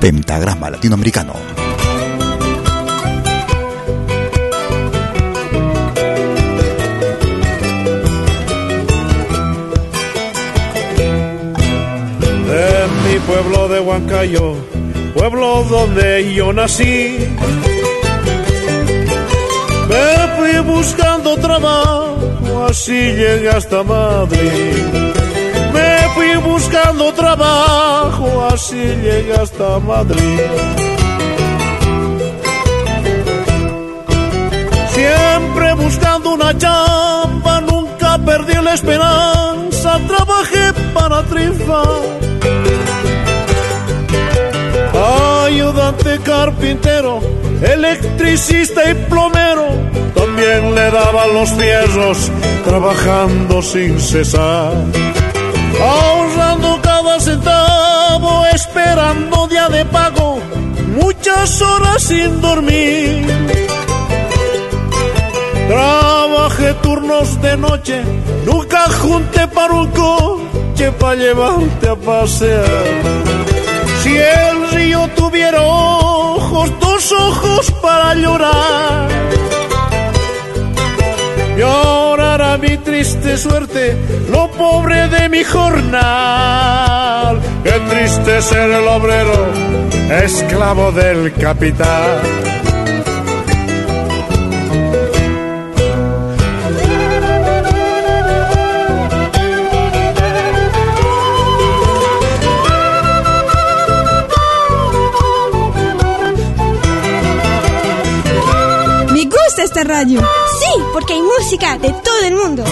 Pentagrama Latinoamericano. En mi pueblo de Huancayo, pueblo donde yo nací, me fui buscando trabajo así llegué hasta Madrid. Me fui buscando trabajo, así llegué hasta Madrid. Siempre buscando una chamba, nunca perdí la esperanza, trabajé para triunfar. Ayudante carpintero, electricista y plomero, también le daba los fierros trabajando sin cesar, ahorrando cada centavo, esperando día de pago, muchas horas sin dormir. Trabajé turnos de noche, nunca junté para un coche para llevarte a pasear. Si el río tuviera ojos, dos ojos para llorar llorará mi triste suerte, lo pobre de mi jornal. Qué triste ser el obrero, esclavo del capital. Esta radio porque hay música de todo el mundo.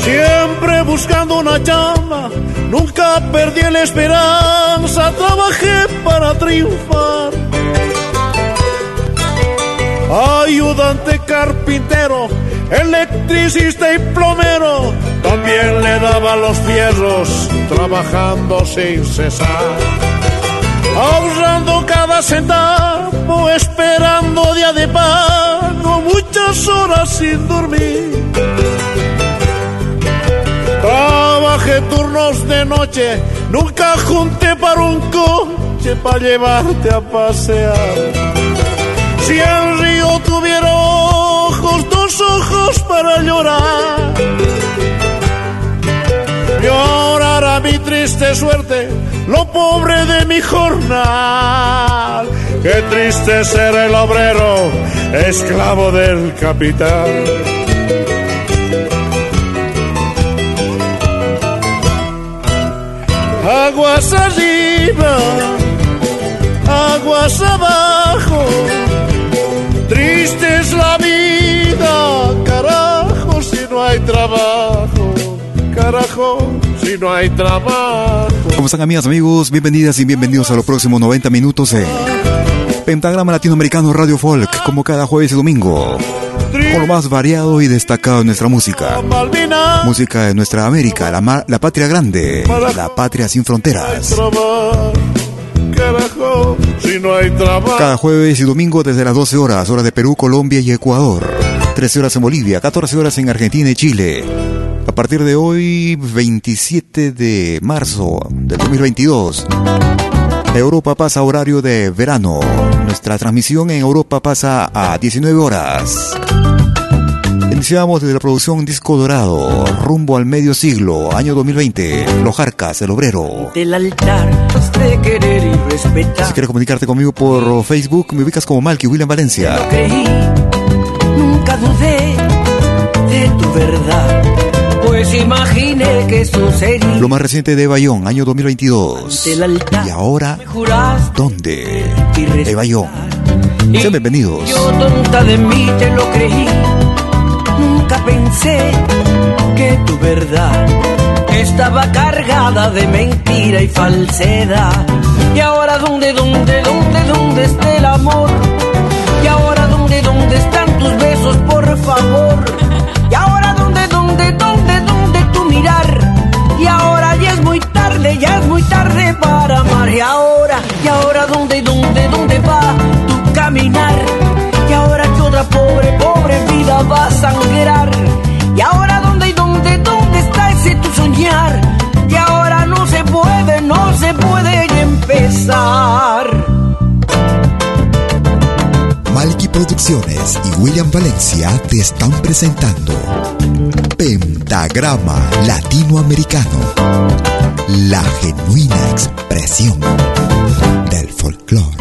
Siempre buscando una chamba Perdí la esperanza, trabajé para triunfar. Ayudante carpintero, electricista y plomero, también le daba los fierros, trabajando sin cesar. Ahorrando cada centavo, esperando día de pago, muchas horas sin dormir Trabajé turnos de noche, nunca junté para un coche para llevarte a pasear. Si el río tuviera ojos, dos ojos para llorar. Llorará mi triste suerte, lo pobre de mi jornal. Qué triste ser el obrero, esclavo del capital. Aguas arriba, aguas abajo, triste es la vida, carajo si no hay trabajo, carajo si no hay trabajo. ¿Cómo están amigas, amigos? Bienvenidas y bienvenidos a los próximos 90 minutos de Pentagrama Latinoamericano Radio Folk, como cada jueves y domingo. Con lo más variado y destacado de nuestra música. Música de nuestra América, la, la patria grande, la patria sin fronteras. Cada jueves y domingo desde las 12 horas, hora de Perú, Colombia y Ecuador. 13 horas en Bolivia, 14 horas en Argentina y Chile. A partir de hoy, 27 de marzo del 2022, Europa pasa horario de verano. Nuestra transmisión en Europa pasa a 19 horas. Iniciamos desde la producción Disco Dorado, rumbo al medio siglo, año 2020. Lojarcas, el obrero. Del altar de querer y respetar. Si quieres comunicarte conmigo por Facebook, me ubicas como Malky William Valencia. Creí, nunca dudé de tu verdad. Pues imaginé que eso sería. Lo más reciente de Bayón, año 2022. Del altar, y ahora, ¿dónde? De Bayón. Sean bienvenidos. Yo tonta de mí te lo creí Nunca pensé que tu verdad estaba cargada de mentira y falsedad. Y ahora dónde, dónde, dónde, dónde está el amor? Y ahora dónde, dónde están tus besos, por favor? Para amar. Y ahora, y ahora dónde, dónde, dónde va tu caminar? Y ahora que otra pobre, pobre vida va a sangrar. Y ahora dónde dónde, dónde está ese tu soñar. Y ahora no se puede, no se puede empezar. Producciones y William Valencia te están presentando Pentagrama Latinoamericano, la genuina expresión del folclore.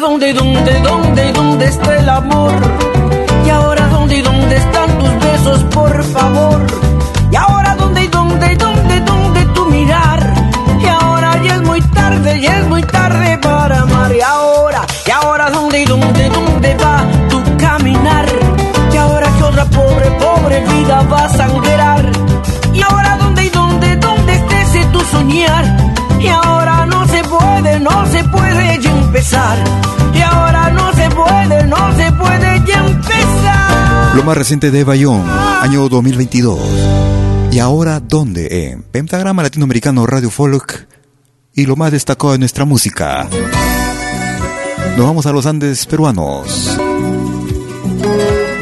dónde, dónde, dónde, dónde está el amor? Y ahora dónde, dónde están tus besos, por favor? Tarde, ya es muy tarde para amar. Y ahora, y ahora dónde, dónde, dónde va tu caminar? Y ahora que otra pobre, pobre vida va a sangrar. Y ahora dónde, dónde, dónde está ese tu soñar? Y ahora no se puede, no se puede ya empezar. Y ahora no se puede, no se puede ya empezar. Lo más reciente de Bayón, año 2022. Y ahora, ¿dónde? En Pentagrama Latinoamericano Radio Folk y lo más destacado de nuestra música. Nos vamos a los Andes peruanos.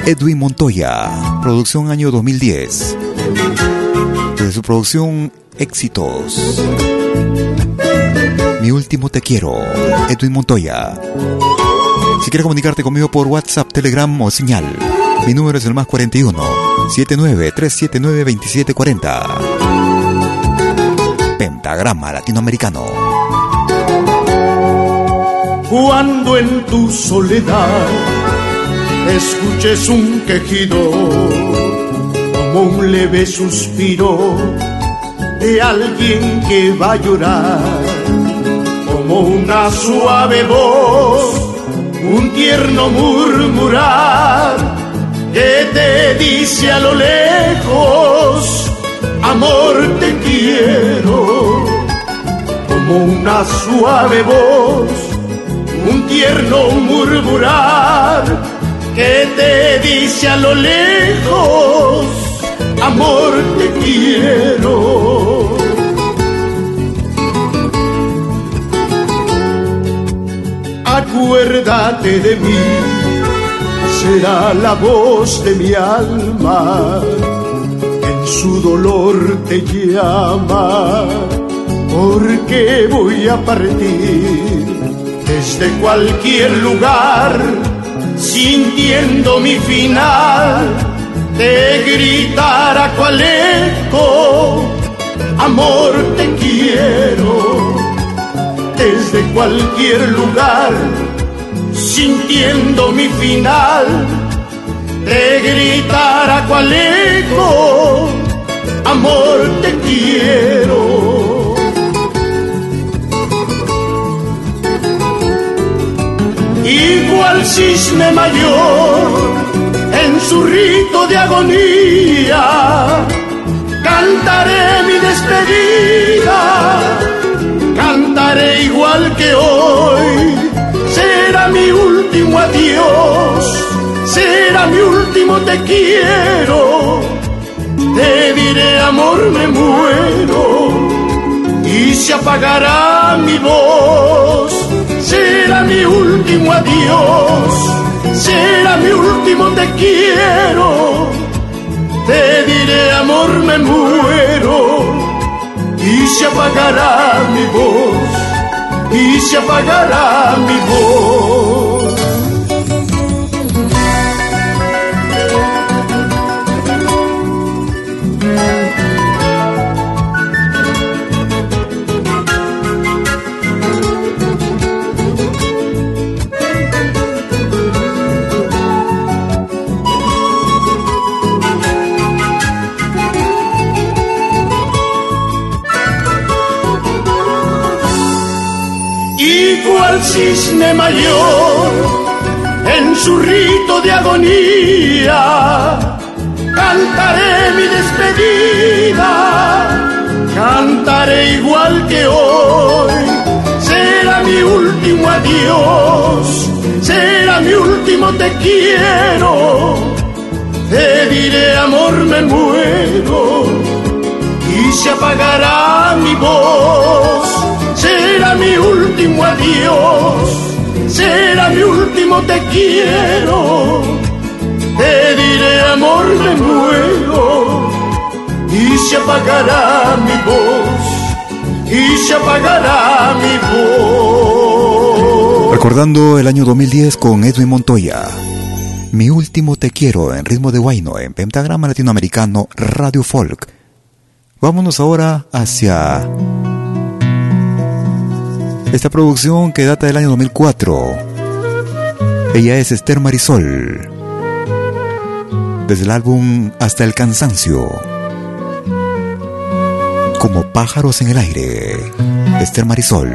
Edwin Montoya, producción año 2010. Desde su producción Éxitos. Mi último te quiero, Edwin Montoya. Si quieres comunicarte conmigo por WhatsApp, Telegram o señal, mi número es el más 41 79 379 2740. Pentagrama Latinoamericano. Cuando en tu soledad escuches un quejido, como un leve suspiro de alguien que va a llorar como una suave voz, un tierno murmurar que te dice a lo lejos, amor te quiero, una suave voz, un tierno murmurar que te dice a lo lejos, amor te quiero. acuérdate de mí, será la voz de mi alma, en su dolor te llama, porque voy a partir desde cualquier lugar, sintiendo mi final, de gritar a cual eco, amor te quiero desde cualquier lugar, sintiendo mi final, de gritar a cual eco, amor te quiero. Igual cisne mayor en su rito de agonía, cantaré mi despedida cantaré igual que hoy. Será mi último adiós, será mi último te quiero. Te diré amor me muero y se apagará mi voz. Será mi último adiós, será mi último te quiero. Te diré amor me muero y se apagará mi voz, y se apagará mi voz. Cual cisne mayor en su rito de agonía. Cantaré mi despedida, cantaré igual que hoy. Será mi último adiós, será mi último te quiero. Te diré amor me muero y se apagará mi voz será mi último adiós, será mi último te quiero. Te diré amor me muero y se apagará mi voz, y se apagará mi voz. Recordando el año 2010 con Edwin Montoya. Mi último te quiero en ritmo de guayno en pentagrama latinoamericano Radio Folk. Vámonos ahora hacia esta producción que data del año 2004. Ella es Esther Marisol. Desde el álbum Hasta el cansancio. Como pájaros en el aire. Esther Marisol.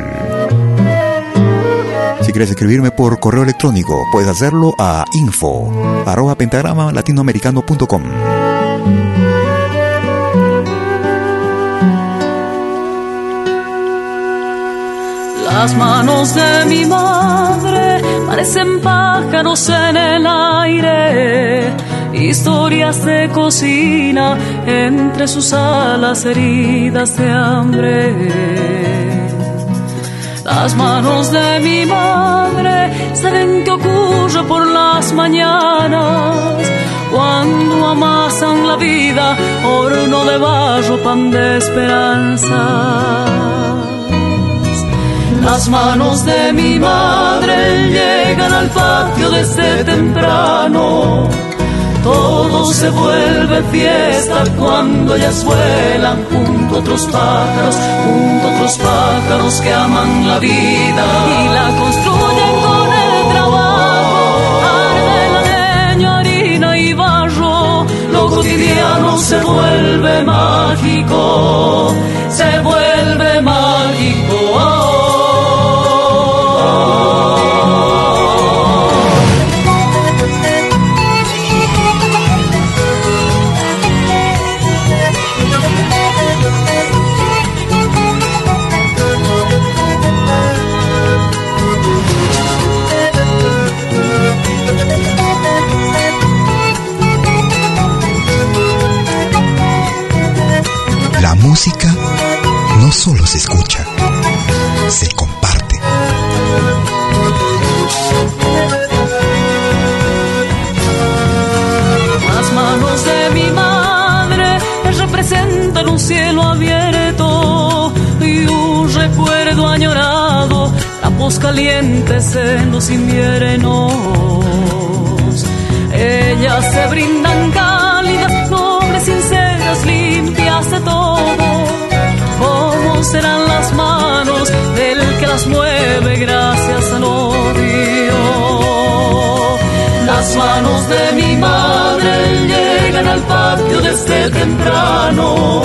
Si quieres escribirme por correo electrónico, puedes hacerlo a info arroba pentagrama latinoamericano.com. Las manos de mi madre parecen pájaros en el aire, historias de cocina entre sus alas heridas de hambre. Las manos de mi madre saben qué ocurre por las mañanas cuando amasan la vida, horno de barro, pan de esperanza. Las manos de mi madre llegan al patio desde temprano. Todo se vuelve fiesta cuando ellas vuelan junto a otros pájaros, junto a otros pájaros que aman la vida y la construyen con el trabajo. Arde la leña, harina y barro, lo cotidiano se vuelve mágico, se vuelve no solo se escucha, se comparte. Las manos de mi madre representan un cielo abierto y un recuerdo añorado, campos calientes en los inviernos. Ellas se brindan temprano.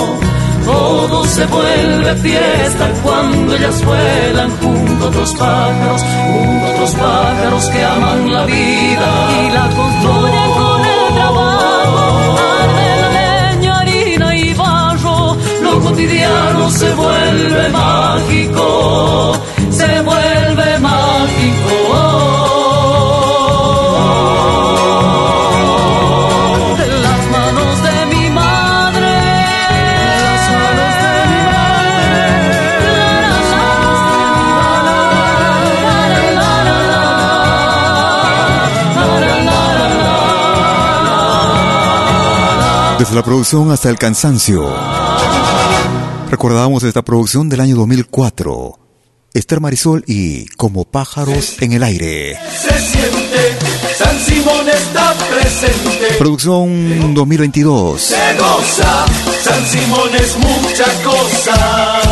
Todo se vuelve fiesta cuando ellas vuelan junto a otros pájaros, junto a otros pájaros que aman la vida y la construyen con el trabajo. Arde la leña, harina y barro cotidiano se vuelve mágico Desde la producción hasta el cansancio. Recordábamos esta producción del año 2004. Esther Marisol y Como pájaros en el aire. Se siente, San Simón está presente. Producción 2022. Se goza, San Simón es mucha cosa.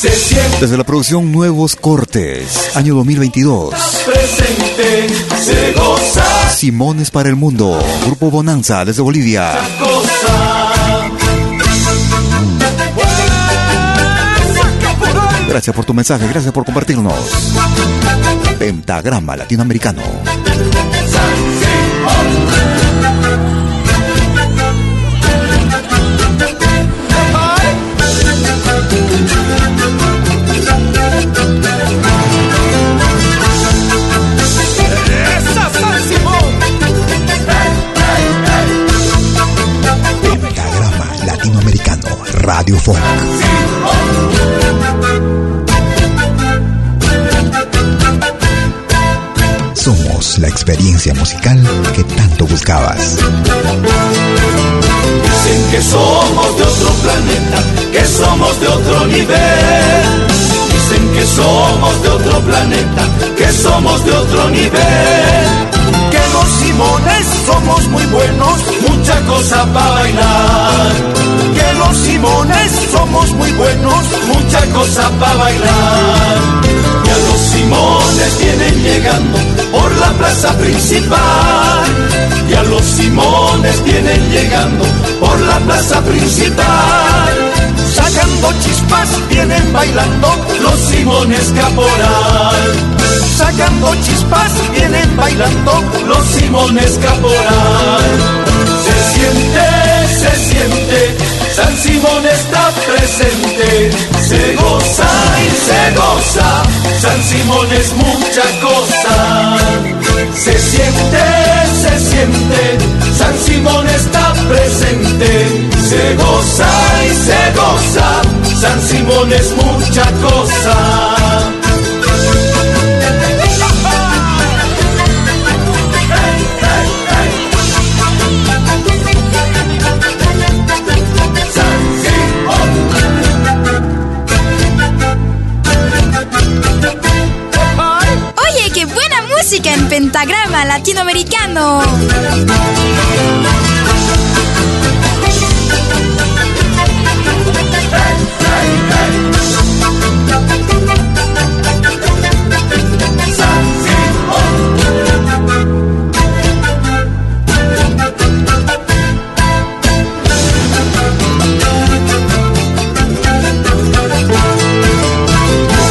Desde la producción Nuevos Cortes, año 2022. Presente, se goza. Simones para el Mundo, Grupo Bonanza desde Bolivia. Gracias por tu mensaje, gracias por compartirnos. Pentagrama Latinoamericano. Radio. Somos la experiencia musical que tanto buscabas. Dicen que somos de otro planeta, que somos de otro nivel. Dicen que somos de otro planeta, que somos de otro nivel. Los Simones somos muy buenos, mucha cosa para bailar. Que los Simones somos muy buenos, mucha cosa para bailar. Ya los Simones vienen llegando por la plaza principal. Ya los Simones vienen llegando por la plaza principal. Sacando chispas vienen bailando los Simones Caporal. Sacando chispas vienen bailando los Simones Caporal. Se siente, se siente, San Simón está presente. Se goza y se goza, San Simón es mucha cosa. Se siente, se siente, San Simón está presente. Se goza y se goza, San Simón es mucha cosa. En pentagrama latinoamericano.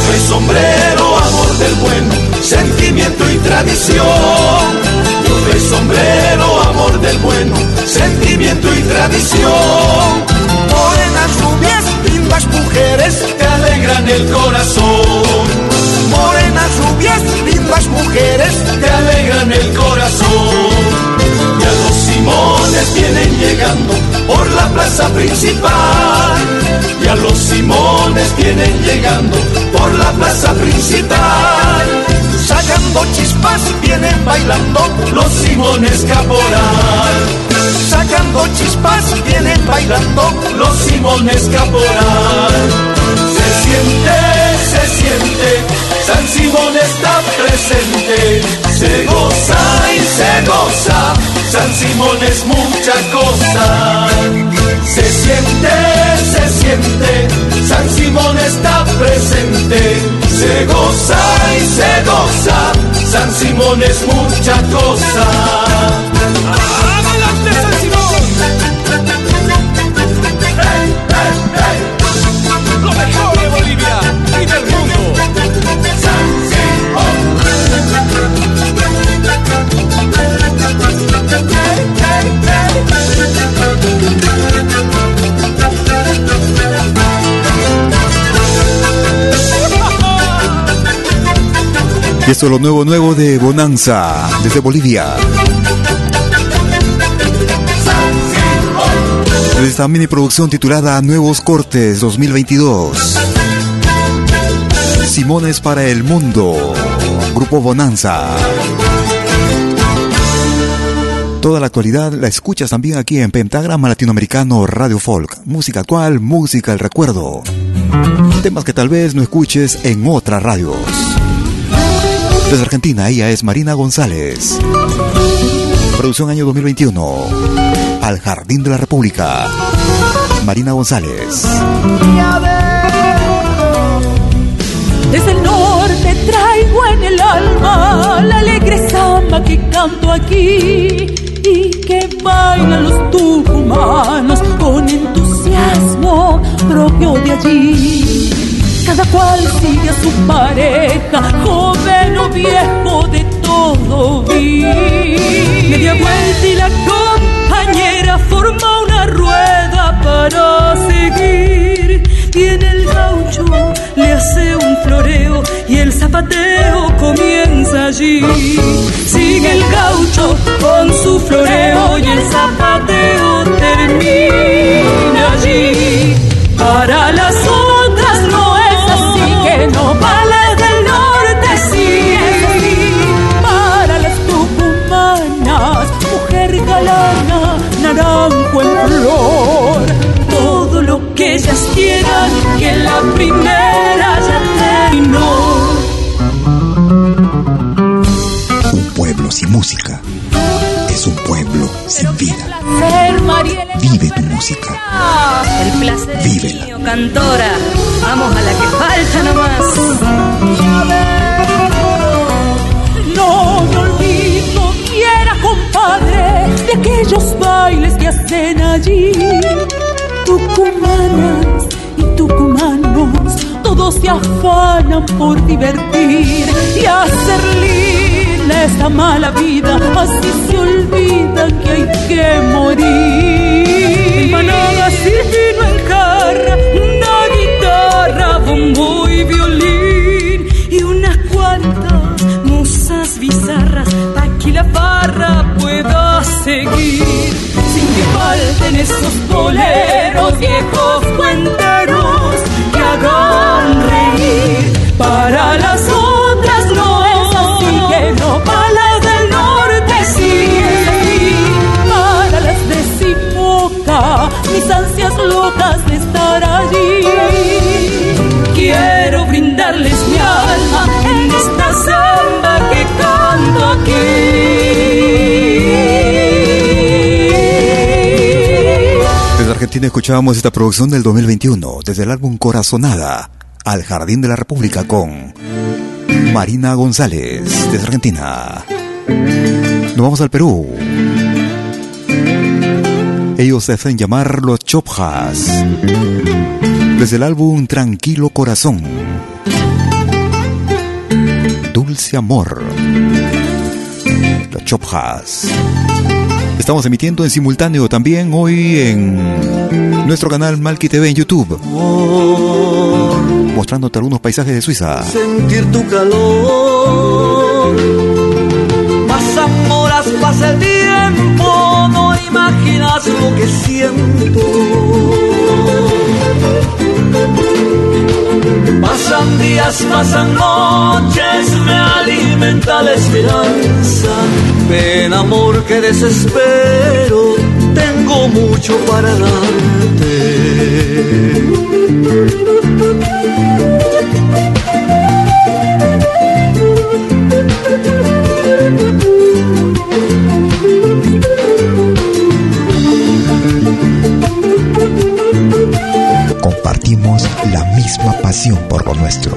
Soy sombrero, amor del bueno, y tradición. Yo soy sombrero, amor del bueno, sentimiento y tradición. Morenas rubias, lindas mujeres, te alegran el corazón. Morenas rubias, lindas mujeres, te alegran el corazón. Vienen llegando por la plaza principal. Ya los Simones vienen llegando por la plaza principal. Sacando chispas vienen bailando los Simones Caporal. Sacando chispas vienen bailando los Simones Caporal. Se siente, se siente, San Simón está presente. Se goza y se goza, San Simón es mucha cosa. Se siente, se siente, San Simón está presente. Se goza y se goza, San Simón es mucha cosa. Y esto es lo nuevo, nuevo de Bonanza, desde Bolivia. Desde esta mini producción titulada Nuevos Cortes 2022. Simones para el Mundo. Grupo Bonanza. Toda la actualidad la escuchas también aquí en Pentagrama Latinoamericano Radio Folk. Música actual, música el recuerdo. Temas que tal vez no escuches en otras radios. Desde Argentina, ella es Marina González. Producción año 2021. Al Jardín de la República. Marina González. Desde el norte traigo en el alma la alegre samba que canto aquí y que bailan los tucumanos con entusiasmo propio de allí. Cada cual sigue a su pareja, joven o viejo, de todo vi. Media vuelta y la compañera forma una rueda para seguir. Y en el gaucho le hace un floreo y el zapateo comienza allí. Sigue el gaucho con su floreo y el zapateo termina allí. Para las primera ya terminó. Un pueblo sin música es un pueblo sin vida. Placer. Vive tu música. El placer es Vívela. mío, cantora. Vamos a la que falta nomás. No me olvido quiera, compadre, de aquellos bailes que hacen allí. Tucumanas y tucumanos, todos se afanan por divertir y hacer linda esta mala vida. Así se olvidan que hay que morir. Empanadas y vino en jarra, una guitarra, bombo y violín y unas cuantas musas bizarras pa' que la farra pueda seguir sin que falten esos boleros viejos cuenteros que hagan Argentina escuchábamos esta producción del 2021, desde el álbum Corazonada, al Jardín de la República con Marina González, desde Argentina. Nos vamos al Perú. Ellos se hacen llamar los Chopjas. Desde el álbum Tranquilo Corazón. Dulce Amor. Los Chopjas. Estamos emitiendo en simultáneo también hoy en nuestro canal Malki TV en YouTube, mostrándote algunos paisajes de Suiza. sentir tu calor. Pasan horas, pasa el tiempo, no imaginas lo que siento. Pasan días, pasan noches, me alimenta la esperanza. Ven amor que desespero, tengo mucho para darte. Compartimos la misma pasión por lo nuestro.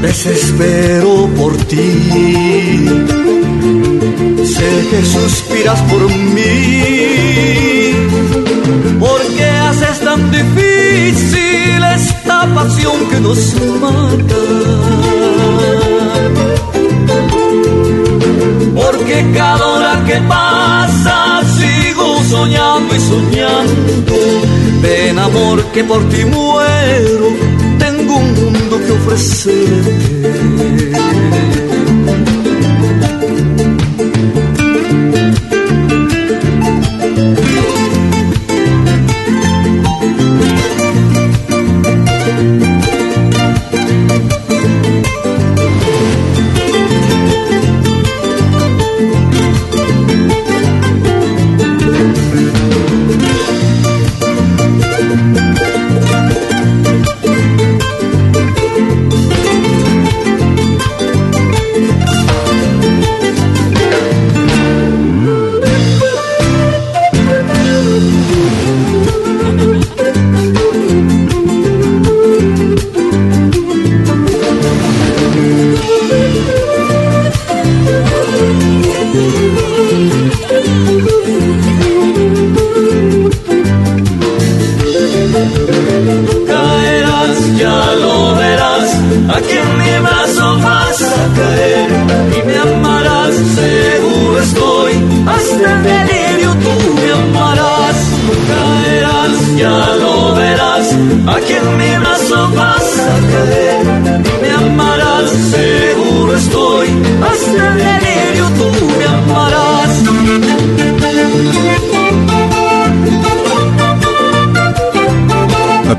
desespero por ti. Sé que suspiras por mí. ¿Por qué haces tan difícil esta pasión que nos mata? Porque cada hora que pasa sigo soñando y soñando. Ven amor que por ti muero, tengo un mundo que ofrecerte.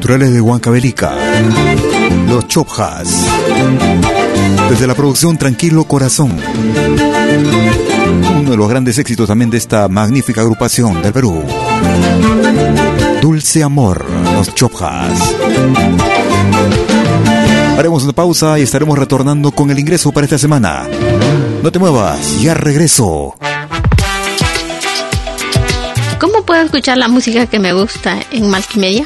Naturales de Huancavelica, los Chopjas. Desde la producción Tranquilo Corazón. Uno de los grandes éxitos también de esta magnífica agrupación del Perú. Dulce Amor, los Chopjas. Haremos una pausa y estaremos retornando con el ingreso para esta semana. No te muevas, ya regreso. ¿Cómo puedo escuchar la música que me gusta en Malkimedia?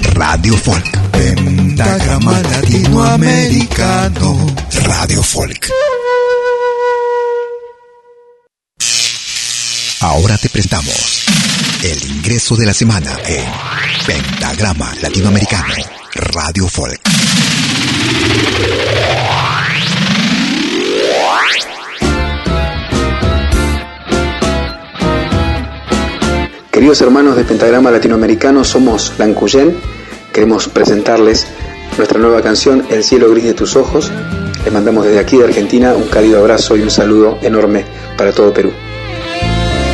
Radio Folk. Pentagrama Latinoamericano Radio Folk. Ahora te prestamos el ingreso de la semana en Pentagrama Latinoamericano Radio Folk. Queridos hermanos de Pentagrama Latinoamericano, somos Lancuyen. Queremos presentarles nuestra nueva canción El cielo gris de tus ojos. Les mandamos desde aquí de Argentina un cálido abrazo y un saludo enorme para todo Perú.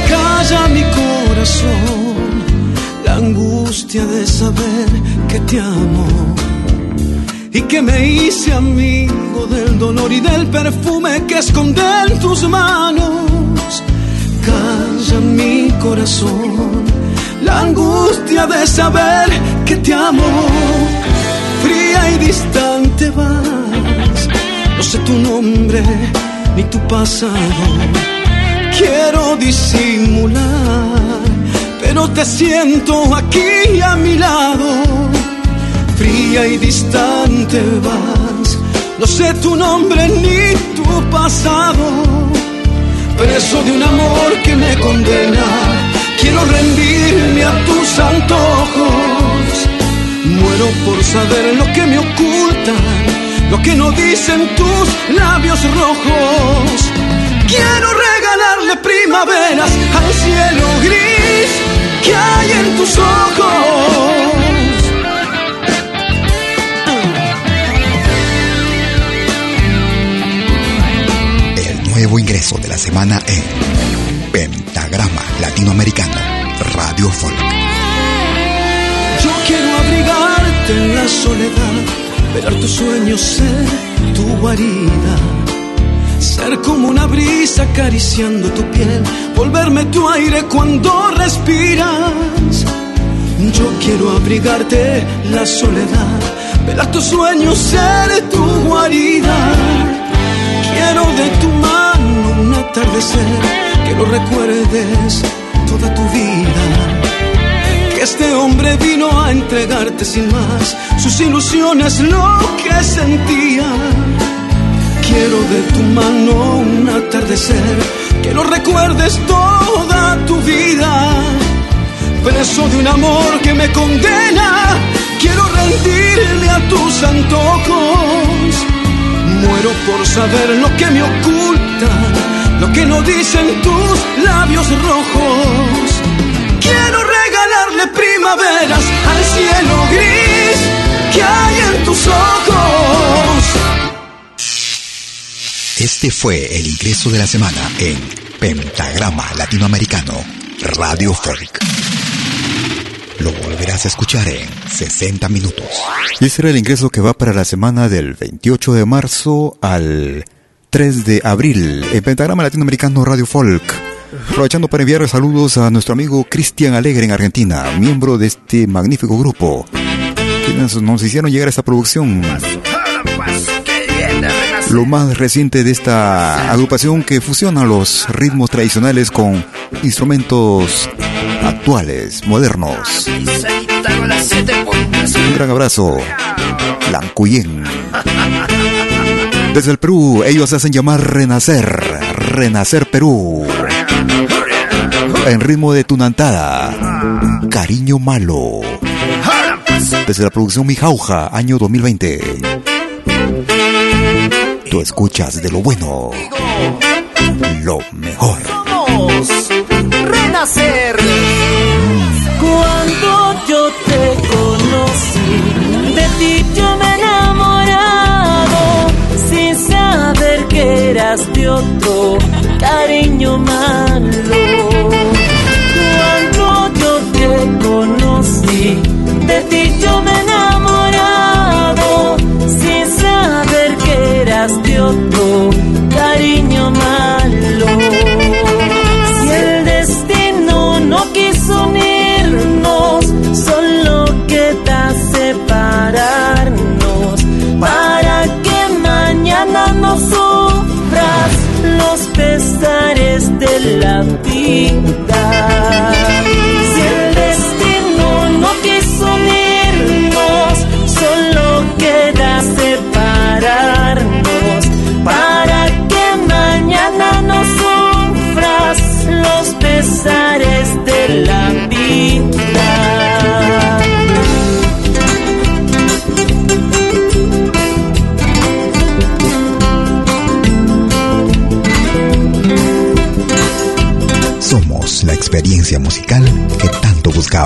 Calla mi corazón, la angustia de saber que te amo y que me hice amigo del dolor y del perfume que esconde en tus manos. Calla mi corazón, la angustia de saber que te amo fría y distante vas. No sé tu nombre ni tu pasado. Quiero disimular, pero te siento aquí a mi lado. Fría y distante vas. No sé tu nombre ni tu pasado. Preso de un amor que me condena. Quiero rendirme a tus antojos Muero por saber lo que me ocultan, lo que no dicen tus labios rojos. Quiero regalarle primaveras al cielo gris que hay en tus ojos. El nuevo ingreso de la semana en Pentagrama Latinoamericano, Radio Folk en la soledad, ver tus sueños ser tu guarida. Ser como una brisa acariciando tu piel, volverme tu aire cuando respiras. Yo quiero abrigarte la soledad, ver tus sueños ser tu guarida. Quiero de tu mano un atardecer, que lo recuerdes toda tu vida este hombre vino a entregarte sin más sus ilusiones, lo que sentía. Quiero de tu mano un atardecer, que lo recuerdes toda tu vida. Preso de un amor que me condena, quiero rendirme a tus antojos. Muero por saber lo que me oculta, lo que no dicen tus labios rojos. Quiero primaveras al cielo gris que hay en tus ojos. Este fue el ingreso de la semana en Pentagrama Latinoamericano Radio Folk. Lo volverás a escuchar en 60 minutos. Y este era el ingreso que va para la semana del 28 de marzo al 3 de abril en Pentagrama Latinoamericano Radio Folk. Aprovechando para enviar saludos a nuestro amigo Cristian Alegre en Argentina, miembro de este magnífico grupo, quienes nos hicieron llegar a esta producción. Lo más reciente de esta agrupación que fusiona los ritmos tradicionales con instrumentos actuales, modernos. Un gran abrazo, Lancuyen. Desde el Perú, ellos hacen llamar Renacer, Renacer Perú en ritmo de tunantada. Cariño Malo. Desde la producción Mijauja, año 2020. Tú escuchas de lo bueno, lo mejor. Renacer. De otro cariño malo la vida.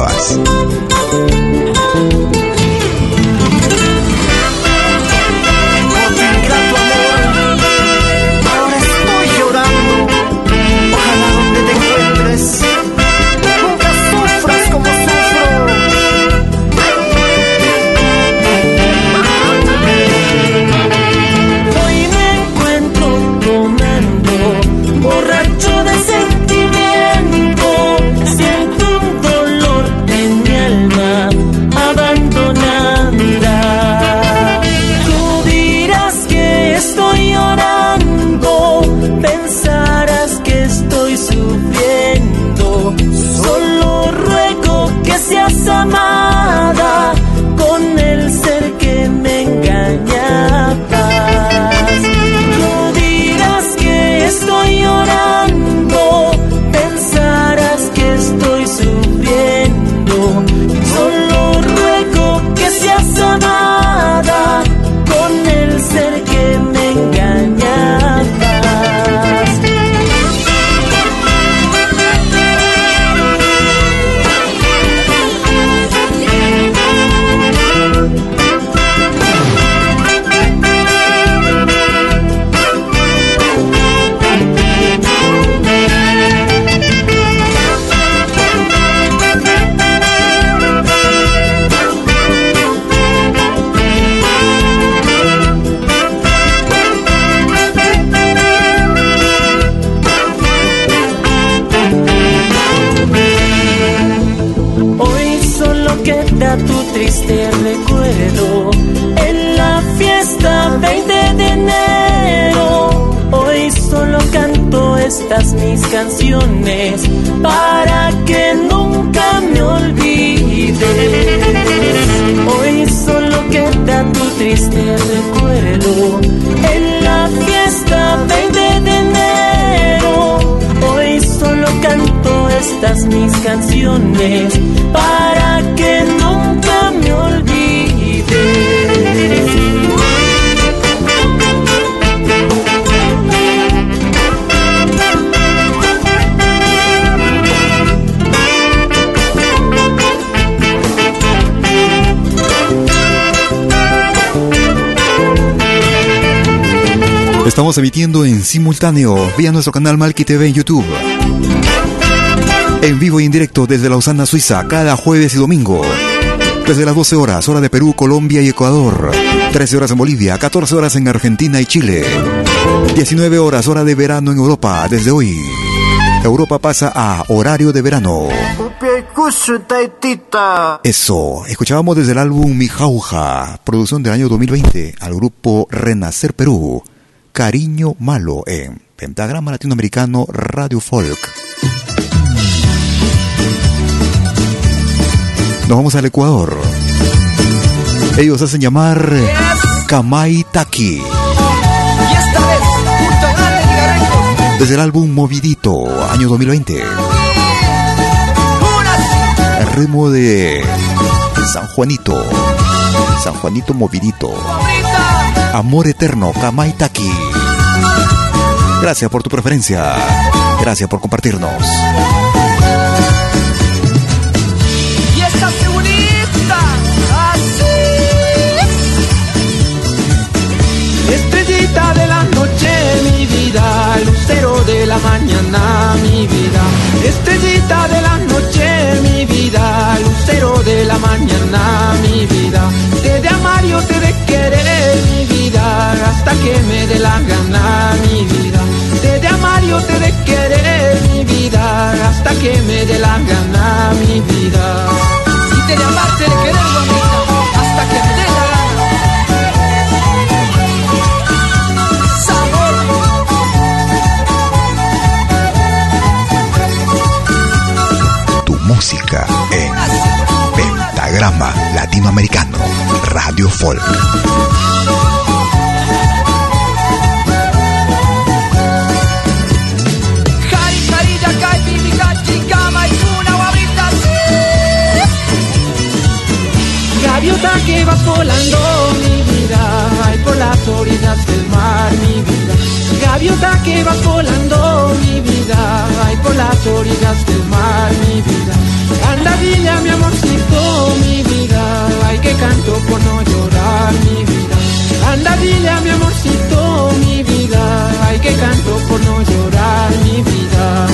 Tanto Emitiendo en simultáneo vía nuestro canal Malki TV en YouTube. En vivo y en directo desde Lausana, Suiza, cada jueves y domingo. Desde las 12 horas, hora de Perú, Colombia y Ecuador. 13 horas en Bolivia, 14 horas en Argentina y Chile. 19 horas, hora de verano en Europa, desde hoy. Europa pasa a horario de verano. Eso, escuchábamos desde el álbum Mi Jauja, producción del año 2020, al grupo Renacer Perú. Cariño Malo en Pentagrama Latinoamericano Radio Folk. Nos vamos al Ecuador. Ellos hacen llamar Kamai Taki. Desde el álbum Movidito, año 2020. El ritmo de San Juanito. San Juanito Movidito. Amor Eterno, Kamaitaki. Gracias por tu preferencia. Gracias por compartirnos. Y esta segurita, así. Estrellita de la noche, mi vida. Lucero de la mañana, mi vida. Pentagrama Latinoamericano Radio Folk. Gaviota que vas volando, mi vida, ay por las orillas del mar, mi vida. Gaviota que vas volando, mi orillas del mar, mi vida. Anda, dile a mi amorcito, mi vida, ay que canto por no llorar, mi vida. Anda, dile a mi amorcito, mi vida, ay que canto por no llorar, mi vida.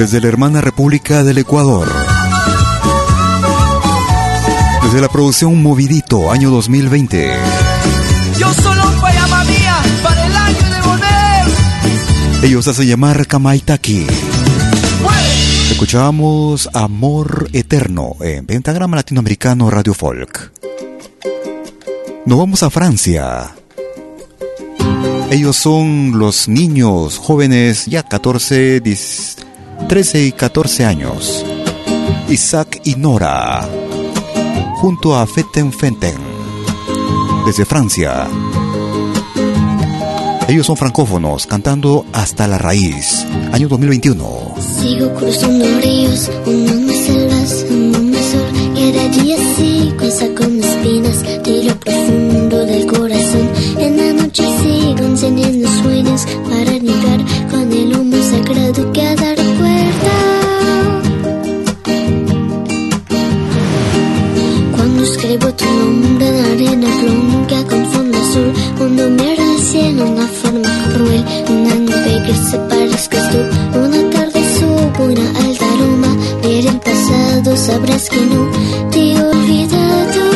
Desde la hermana República del Ecuador. Desde la producción Movidito, año 2020. Yo solo para mía, para el año de volver. Ellos hacen llamar Kamaitaki. Escuchamos Amor Eterno en Pentagrama Latinoamericano Radio Folk. Nos vamos a Francia. Ellos son los niños jóvenes, ya 14, 13 y 14 años. Isaac y Nora, junto a Feten Fenten, desde Francia. Ellos son francófonos, cantando Hasta la Raíz, año 2021. Sigo cruzando ríos, hundando selvas, un sol, cada día sigo saco espinas de lo profundo del corazón. En la noche sigo encendiendo sueños para negar con el humo sagrado en arena blanca con fondo azul, cuando miro el cielo una forma cruel, una nube que se parezca tú, una tarde subo una alta aroma, ver el pasado sabrás que no. Te he olvidado.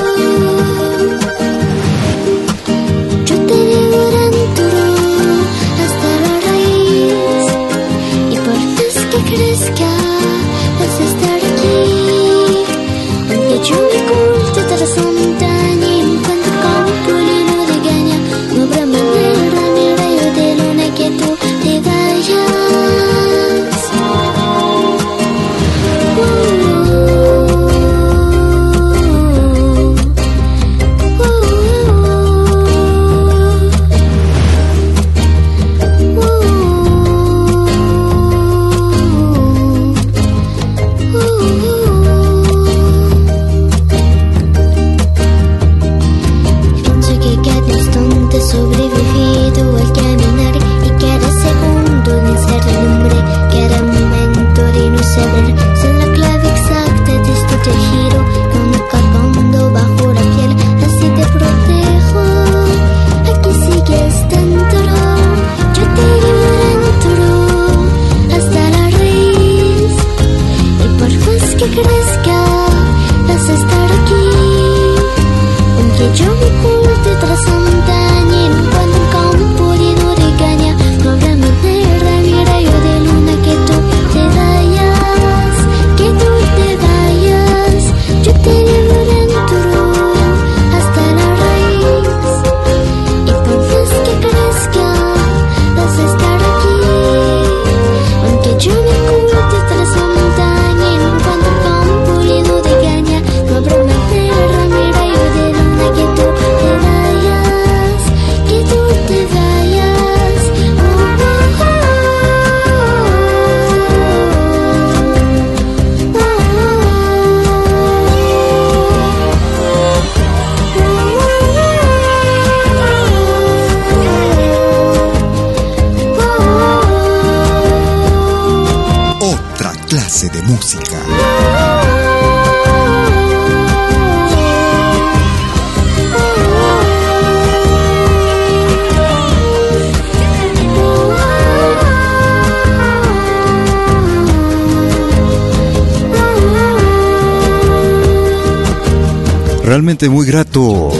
Realmente muy grato.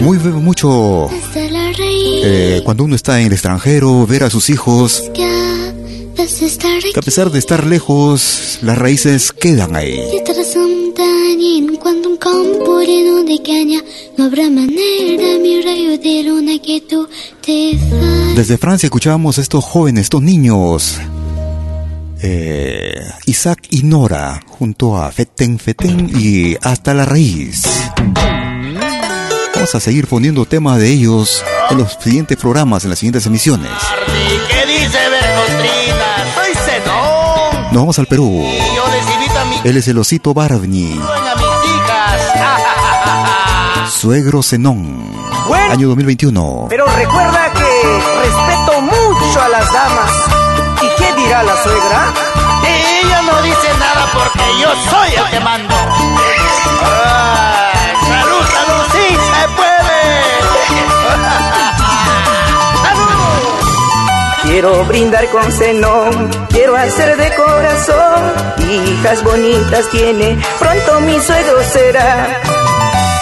Muy mucho eh, cuando uno está en el extranjero, ver a sus hijos, que a pesar de estar lejos, las raíces quedan ahí. Desde Francia escuchábamos a estos jóvenes, estos niños. eh, Isaac y Nora, junto a Feten Feten y Hasta la Raíz. Vamos a seguir poniendo temas de ellos en los siguientes programas, en las siguientes emisiones. ¿Qué dice Bercotrina? Soy Zenón. Nos vamos al Perú. Y yo les invito a mi Él es el osito Barney, suegro Zenón, Bueno. año 2021. Pero recuerda que respeto mucho a las damas. ¿Y qué dirá la suegra? Nada porque yo soy el que mando. Ay, salud, salud, sí se puede. salud. Quiero brindar con cenón, quiero hacer de corazón. Hijas bonitas tiene, pronto mi suegro será.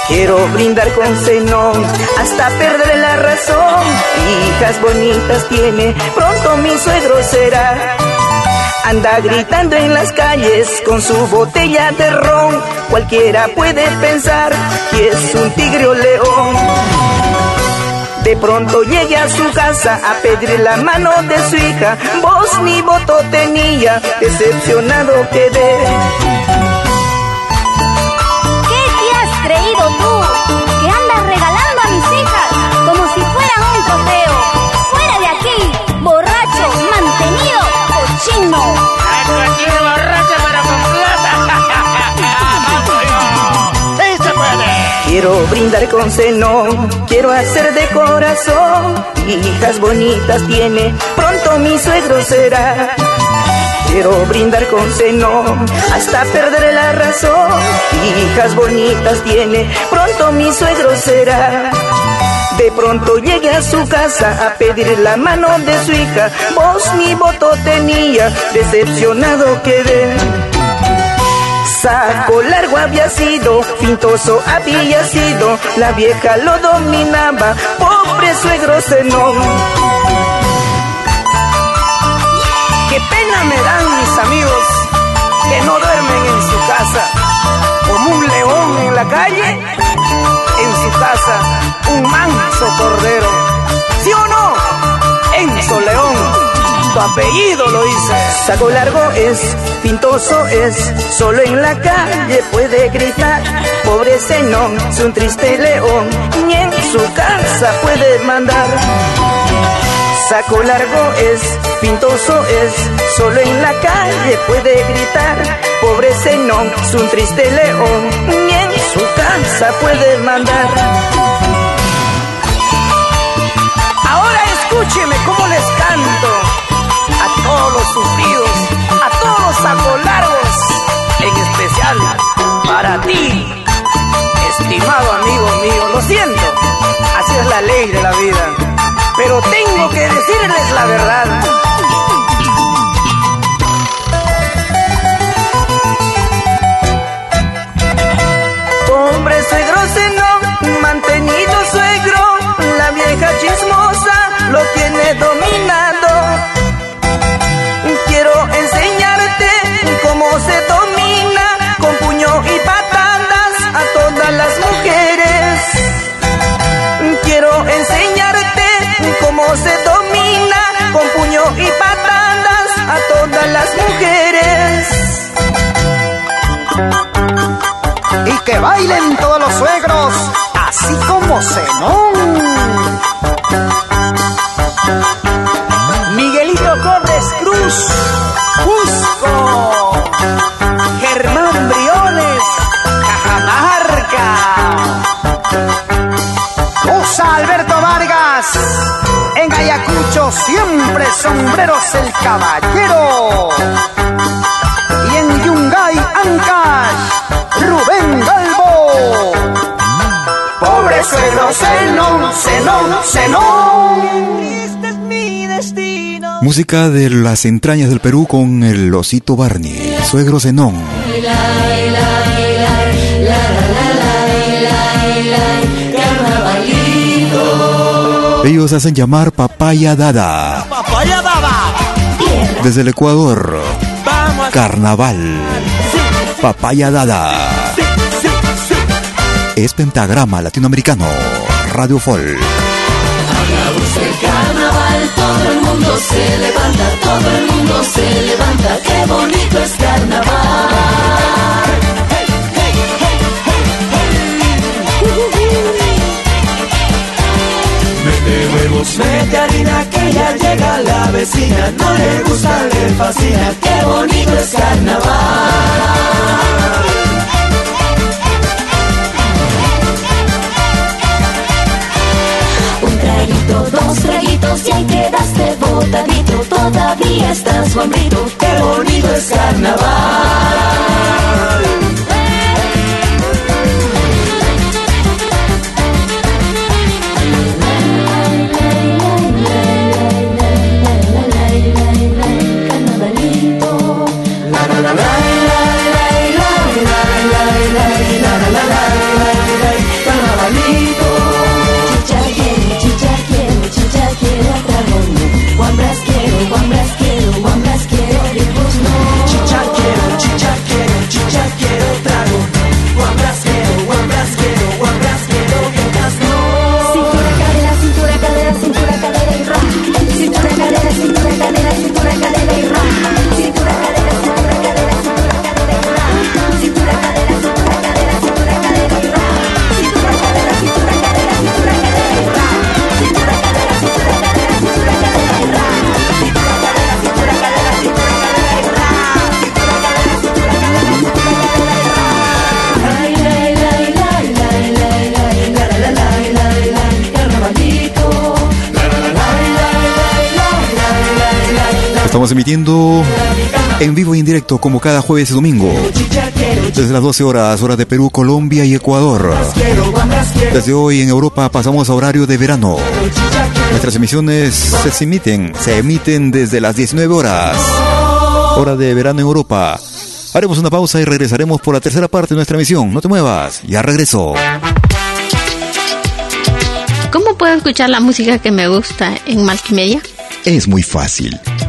Quiero brindar con cenón hasta perder la razón. Hijas bonitas tiene, pronto mi suegro será. Anda gritando en las calles con su botella de ron. Cualquiera puede pensar que es un tigre o león. De pronto llegue a su casa a pedir la mano de su hija. Voz ni voto tenía, decepcionado quedé. Brindar con seno, quiero hacer de corazón. Hijas bonitas tiene, pronto mi suegro será. Quiero brindar con seno hasta perder la razón. Hijas bonitas tiene, pronto mi suegro será. De pronto llegué a su casa a pedir la mano de su hija. Voz ni voto tenía, decepcionado quedé. Saco largo había sido, pintoso había sido, la vieja lo dominaba, pobre suegro senón. Qué pena me dan mis amigos que no duermen en su casa, como un león en la calle, en su casa, un manso cordero. ¿Sí o no? Enzo León, tu apellido lo dice. Saco largo es, pintoso es, solo en la calle puede gritar. Pobre senón, es un triste león, ni en su casa puede mandar. Saco largo es, pintoso es, solo en la calle puede gritar. Pobre senón, es un triste león, ni en su casa puede mandar. Ahora escúcheme cómo les canto todos los sufridos, a todos los saco largos, en especial para ti, estimado amigo mío. Lo siento, así es la ley de la vida, pero tengo que decirles la verdad. Bailen todos los suegros, así como Zenón. Miguelito Corres Cruz, Cusco, Germán Briones, Cajamarca, Usa Alberto Vargas, en Ayacucho siempre sombreros el caballero. Y en Yungay, Ancash, Rubén Galvo. Pobre suegro, Zenón, Zenón, Zenón. Música de las entrañas del Perú con el osito Barney, suegro Zenón. Ellos hacen llamar papaya dada. ¡Papaya dada! Desde el Ecuador, carnaval. Papaya dada. Es pentagrama latinoamericano. Radio Folk. el carnaval, todo el mundo se levanta, todo el mundo se levanta, qué bonito es carnaval. Mete huevos, mete harina, que ya llega la vecina, no le gusta, le fascina, qué bonito es carnaval. Dos traguitos y ahí quedaste botadito. Todavía estás hombrito, qué bonito es carnaval Estamos emitiendo en vivo y en directo como cada jueves y domingo. Desde las 12 horas, hora de Perú, Colombia y Ecuador. Desde hoy en Europa pasamos a horario de verano. Nuestras emisiones se emiten, se emiten desde las 19 horas. Hora de verano en Europa. Haremos una pausa y regresaremos por la tercera parte de nuestra emisión. No te muevas, ya regreso. ¿Cómo puedo escuchar la música que me gusta en Multimedia? Es muy fácil.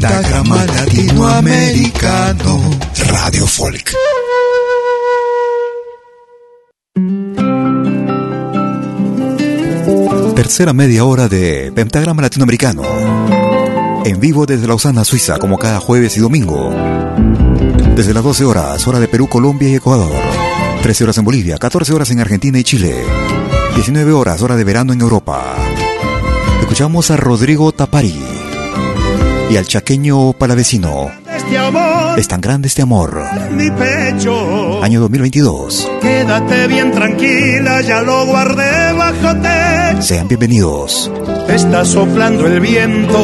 Pentagrama Latinoamericano Radio Folk. Tercera media hora de Pentagrama Latinoamericano. En vivo desde Lausana, Suiza, como cada jueves y domingo. Desde las 12 horas, hora de Perú, Colombia y Ecuador. 13 horas en Bolivia, 14 horas en Argentina y Chile. 19 horas, hora de verano en Europa. Escuchamos a Rodrigo Tapari y al chaqueño palavecino. Este es tan grande este amor. Mi pecho. Año 2022. Quédate bien tranquila, ya lo guardé bajo. Sean bienvenidos. Está soplando el viento.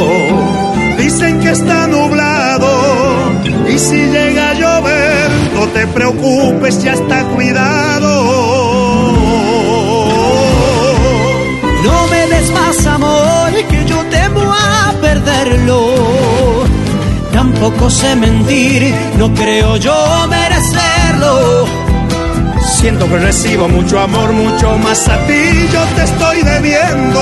Dicen que está nublado. Y si llega a llover, no te preocupes, ya está cuidado Tampoco sé mentir, no creo yo merecerlo. Siento que recibo mucho amor, mucho más a ti, yo te estoy debiendo.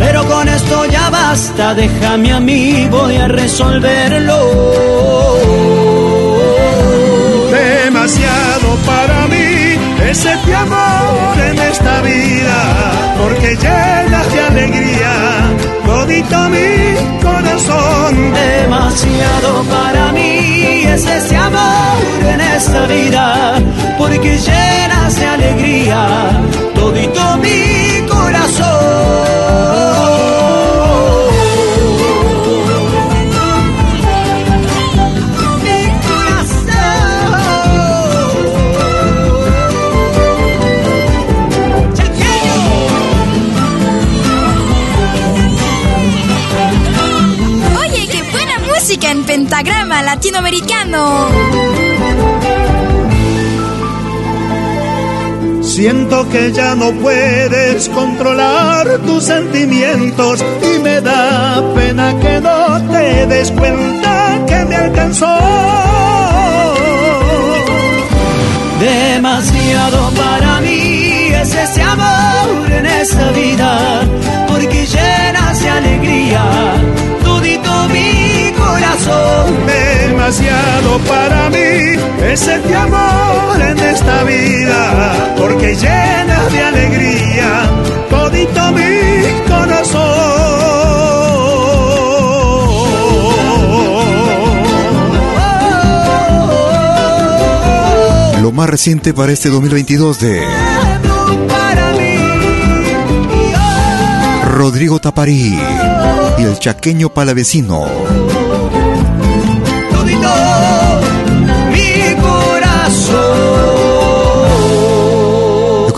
Pero con esto ya basta, déjame a mí, voy a resolverlo. Demasiado para mí es este amor en esta vida, porque llenas de alegría todito mi corazón. Demasiado para mí es ese amor en esta vida, porque llenas de alegría todito mi latinoamericano. Siento que ya no puedes controlar tus sentimientos y me da pena que no te des cuenta que me alcanzó. Demasiado para mí es ese amor en esta vida, porque llenas de alegría Demasiado para mí es este amor en esta vida, porque llena de alegría todito mi corazón. Lo más reciente para este 2022 de Rodrigo Taparí y el chaqueño palavecino.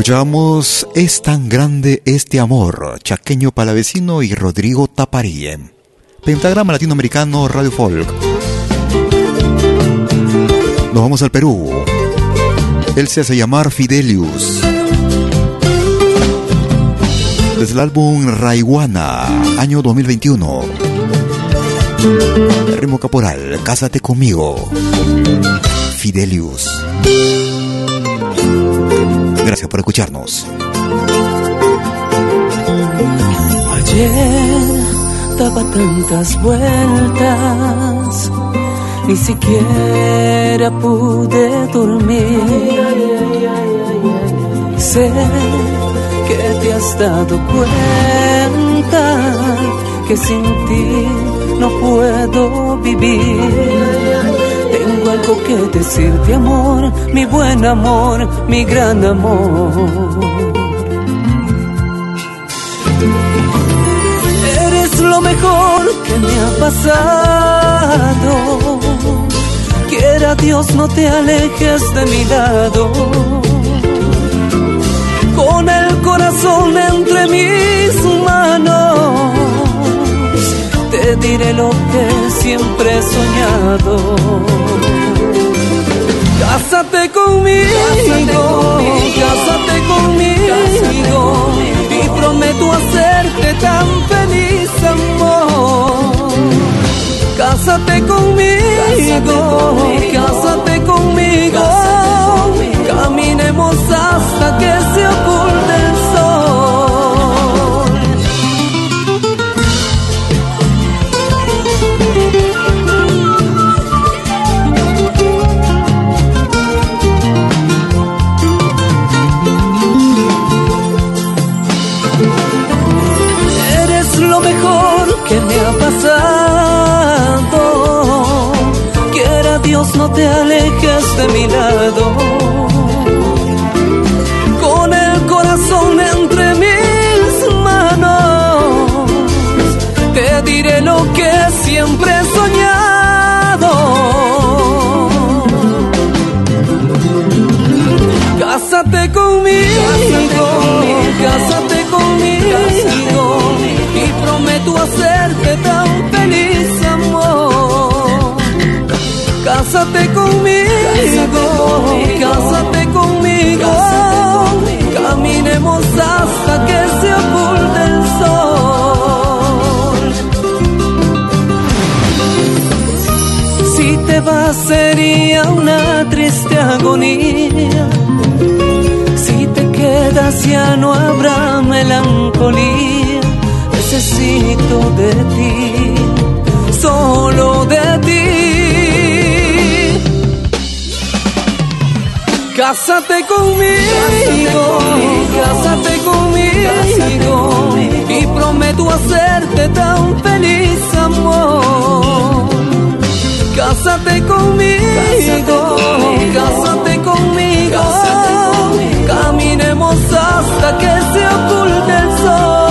Escuchábamos Es tan grande este amor, chaqueño palavecino y Rodrigo Taparí. Pentagrama Latinoamericano Radio Folk. Nos vamos al Perú. Él se hace llamar Fidelius. Desde el álbum Raiguana, año 2021. Ritmo Caporal, Cásate conmigo. Fidelius. Gracias por escucharnos. Ayer daba tantas vueltas, ni siquiera pude dormir. Sé que te has dado cuenta que sin ti no puedo vivir. Tengo algo que decirte, amor, mi buen amor, mi gran amor. Eres lo mejor que me ha pasado. Quiera Dios no te alejes de mi lado. Con el corazón entre mis te diré lo que siempre he soñado. Cásate conmigo, cásate conmigo, y prometo hacerte tan feliz, amor. Cásate conmigo, cásate conmigo, caminemos hasta que no te alejes de mi lado. Cásate conmigo, cásate conmigo, caminemos hasta que se oculte el sol. Si te vas sería una triste agonía, si te quedas ya no habrá melancolía, necesito de ti, solo de ti. Cásate conmigo, cásate conmigo, y prometo hacerte tan feliz amor. Cásate conmigo, cásate conmigo, caminemos hasta que se oculte el sol.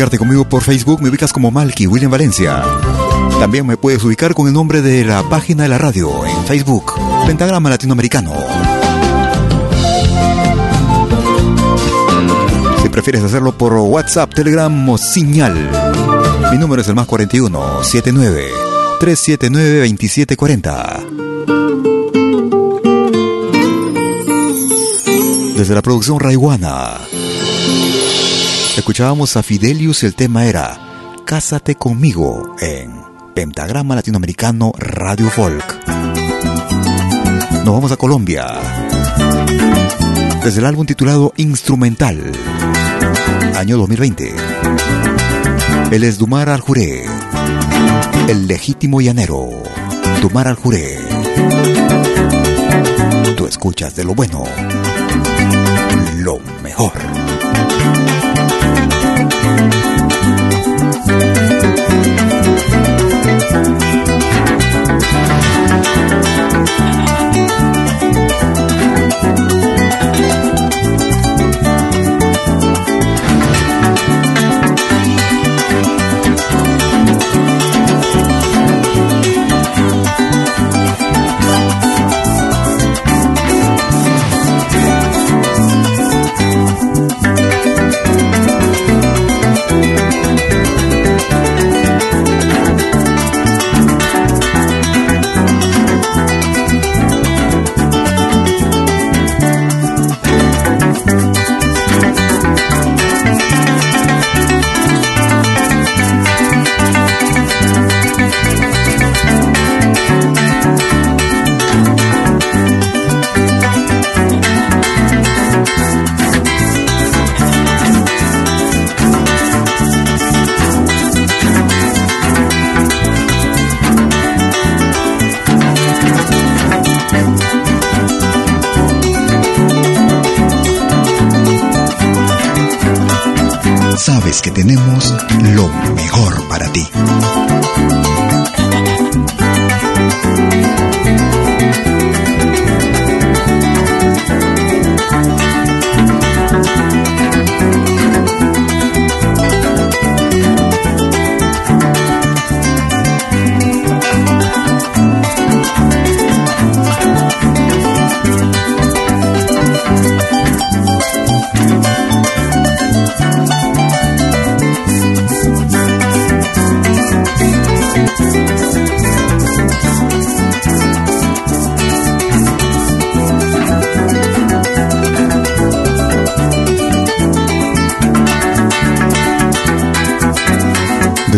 Comunicarte conmigo por Facebook, me ubicas como Malky William Valencia. También me puedes ubicar con el nombre de la página de la radio en Facebook, Pentagrama Latinoamericano. Si prefieres hacerlo por WhatsApp, Telegram o señal, mi número es el más 41 79 379 2740. Desde la producción Raiwana, escuchábamos a Fidelius, el tema era Cásate conmigo en Pentagrama Latinoamericano Radio Folk. Nos vamos a Colombia. Desde el álbum titulado Instrumental, año 2020. Él es Dumar al Juré, el legítimo llanero. Dumar al Juré. Tú escuchas de lo bueno, lo mejor. Sabes que tenemos lo mejor para ti.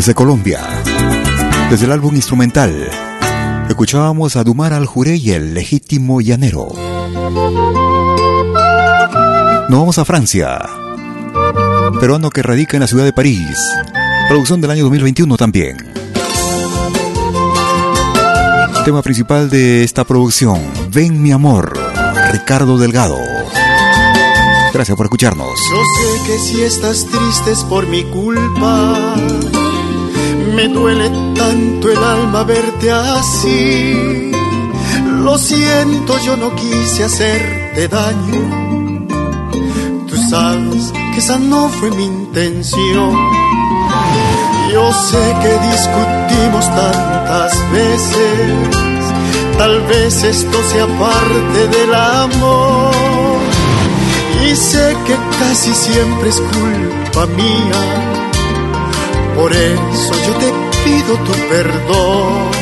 Desde Colombia, desde el álbum instrumental, escuchábamos a Dumar al Juré y el legítimo llanero. Nos vamos a Francia, peruano que radica en la ciudad de París, producción del año 2021 también. Tema principal de esta producción, Ven mi amor, Ricardo Delgado. Gracias por escucharnos. Yo sé que si estás triste es por mi culpa. Me duele tanto el alma verte así. Lo siento, yo no quise hacerte daño. Tú sabes que esa no fue mi intención. Yo sé que discutimos tantas veces. Tal vez esto sea parte del amor. Y sé que casi siempre es culpa mía por eso yo te pido tu perdón.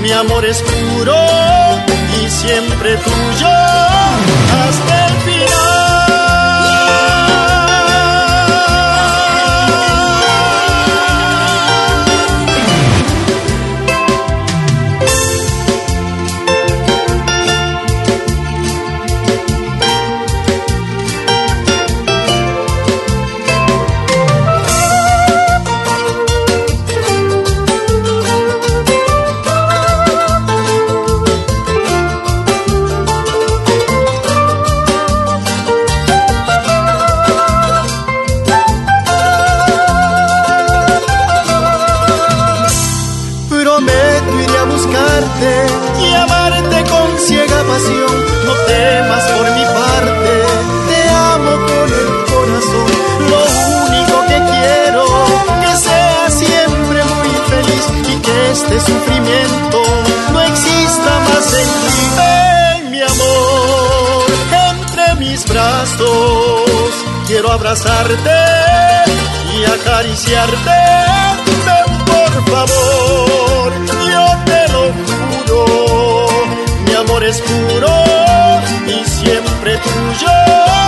Mi amor es puro y siempre tuyo hasta el final. Abrazarte y acariciarte. Por favor, yo te lo juro. Mi amor es puro y siempre tuyo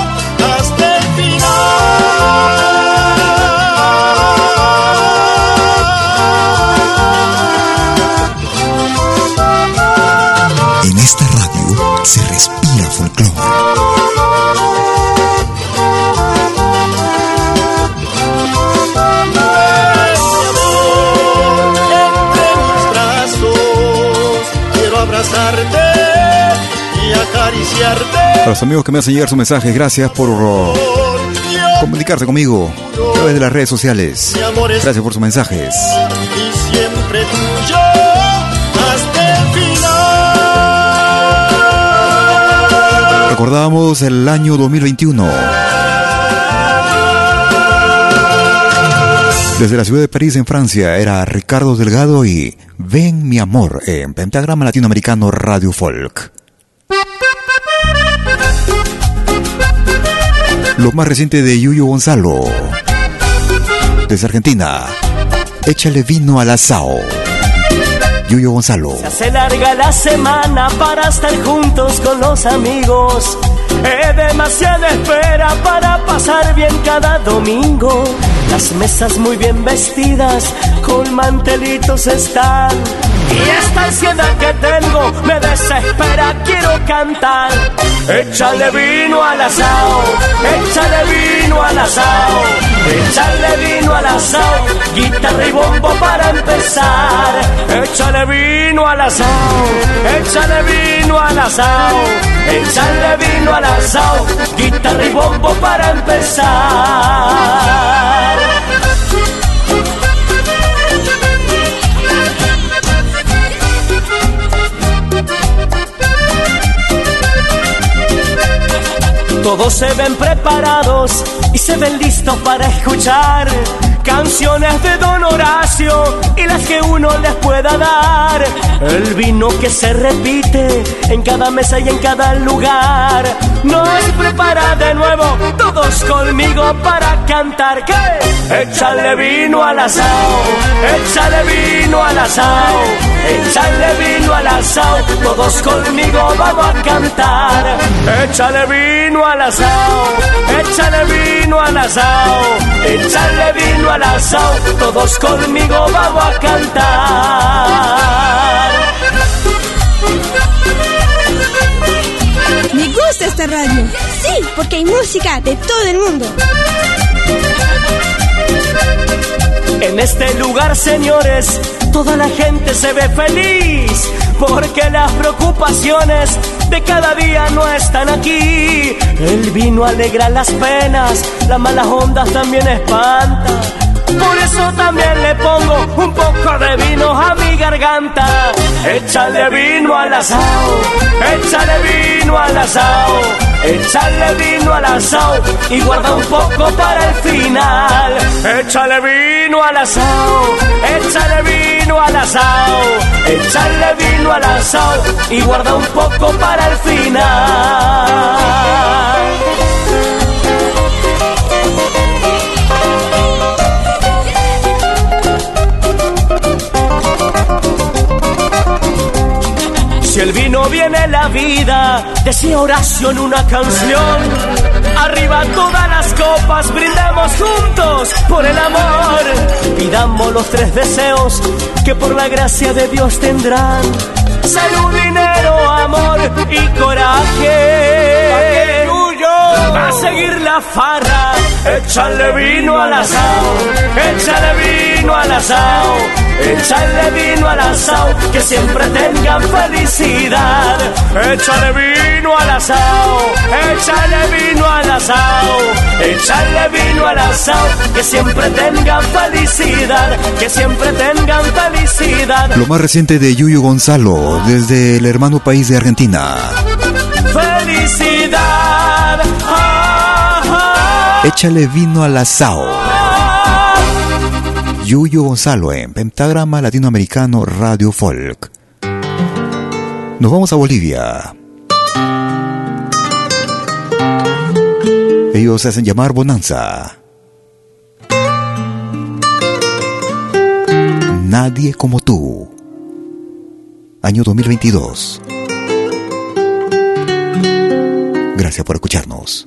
A los amigos que me hacen llegar sus mensajes, gracias por uh, comunicarse conmigo a través de las redes sociales. Gracias por sus mensajes. Y siempre tuyo hasta el final. Recordamos el año 2021. Desde la ciudad de París, en Francia, era Ricardo Delgado y Ven mi amor en Pentagrama Latinoamericano Radio Folk. Lo más reciente de Yuyo Gonzalo, desde Argentina, Échale vino al asao. Yuyo Gonzalo. Se hace larga la semana para estar juntos con los amigos. Es demasiada espera para pasar bien cada domingo. Las mesas muy bien vestidas, con mantelitos están. Y esta ansiedad que tengo me desespera, quiero cantar. Échale vino al asado, échale vino al asado, échale vino al asado, guitarra y bombo para empezar. Échale vino al asado, échale vino al asado, échale vino al asado, guitarra y bombo para empezar. Todos se ven preparados y se ven listos para escuchar canciones de Don Horacio y las que uno les pueda dar. El vino que se repite en cada mesa y en cada lugar. Nos prepara de nuevo todos conmigo para cantar. ¿Qué? Échale vino al asado, échale vino al asado, échale vino al asado. Todos conmigo vamos a cantar. Échale vino al asado, échale vino al asado, échale vino al asado. Todos conmigo vamos a cantar. esta radio. Sí, porque hay música de todo el mundo. En este lugar, señores, toda la gente se ve feliz, porque las preocupaciones de cada día no están aquí. El vino alegra las penas, las malas ondas también espanta. Por eso también le pongo un poco de vino a mi garganta. Échale vino al asado, échale vino al asado, échale vino al asado y guarda un poco para el final. Échale vino al asado, échale vino al asado, échale vino al asado y guarda un poco para el final. Si el vino viene la vida, decía Horacio en una canción. Arriba todas las copas, brindamos juntos por el amor. Pidamos los tres deseos que por la gracia de Dios tendrán. Salud, dinero, amor y coraje. Va a seguir la farra, échale vino al asado, échale vino al asado, échale vino al asado, que siempre tengan felicidad. Échale vino al asado, échale vino al asado, échale vino al asado, que siempre tengan felicidad, que siempre tengan felicidad. Lo más reciente de Yuyo Gonzalo, desde el hermano país de Argentina. Échale vino al asao. Yuyo Gonzalo en Pentagrama Latinoamericano Radio Folk. Nos vamos a Bolivia. Ellos se hacen llamar Bonanza. Nadie como tú. Año 2022. Gracias por escucharnos.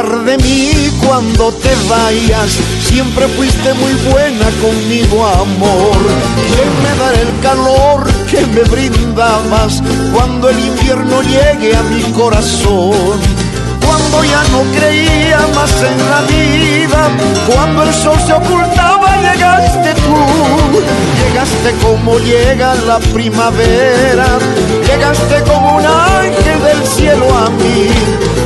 ¿Quién va a cuidar de mí cuando te vayas? Siempre fuiste muy buena conmigo, amor. ¿Quién me dará el calor que me brindabas cuando el invierno llegue a mi corazón? Cuando ya no creía más en la vida, cuando el sol se ocultaba, llegaste tú. Llegaste como llega la primavera, llegaste como un ángel del cielo a mí.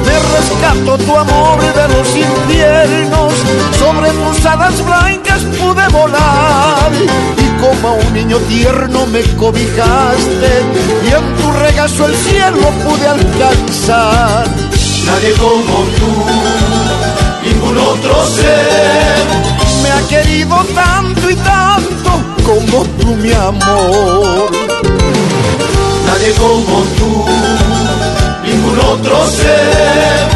Me rescato tu amor de los inviernos, sobre tus alas blancas pude volar. Y como a un niño tierno me cobijaste, y en tu regazo el cielo pude alcanzar. Nadie como tú, ningún otro ser. me ha querido tanto y tanto como tú, mi amor. Nadie como tú, ningún otro ser.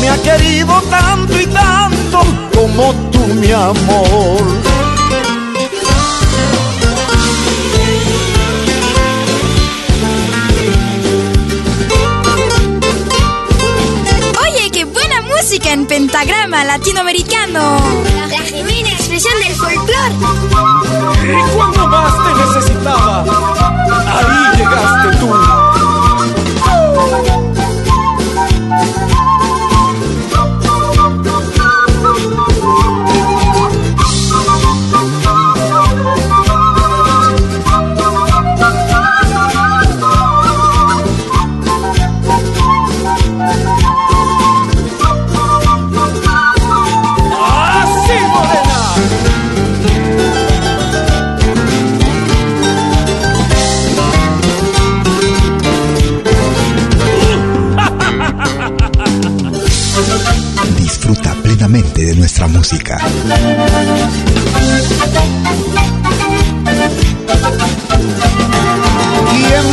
Me ha querido tanto y tanto como tú, mi amor. Oye, qué buena música en pentagrama latinoamericano. La genuina expresión del folclore. Y cuando más te necesitaba, ahí llegaste tú. ¿Quién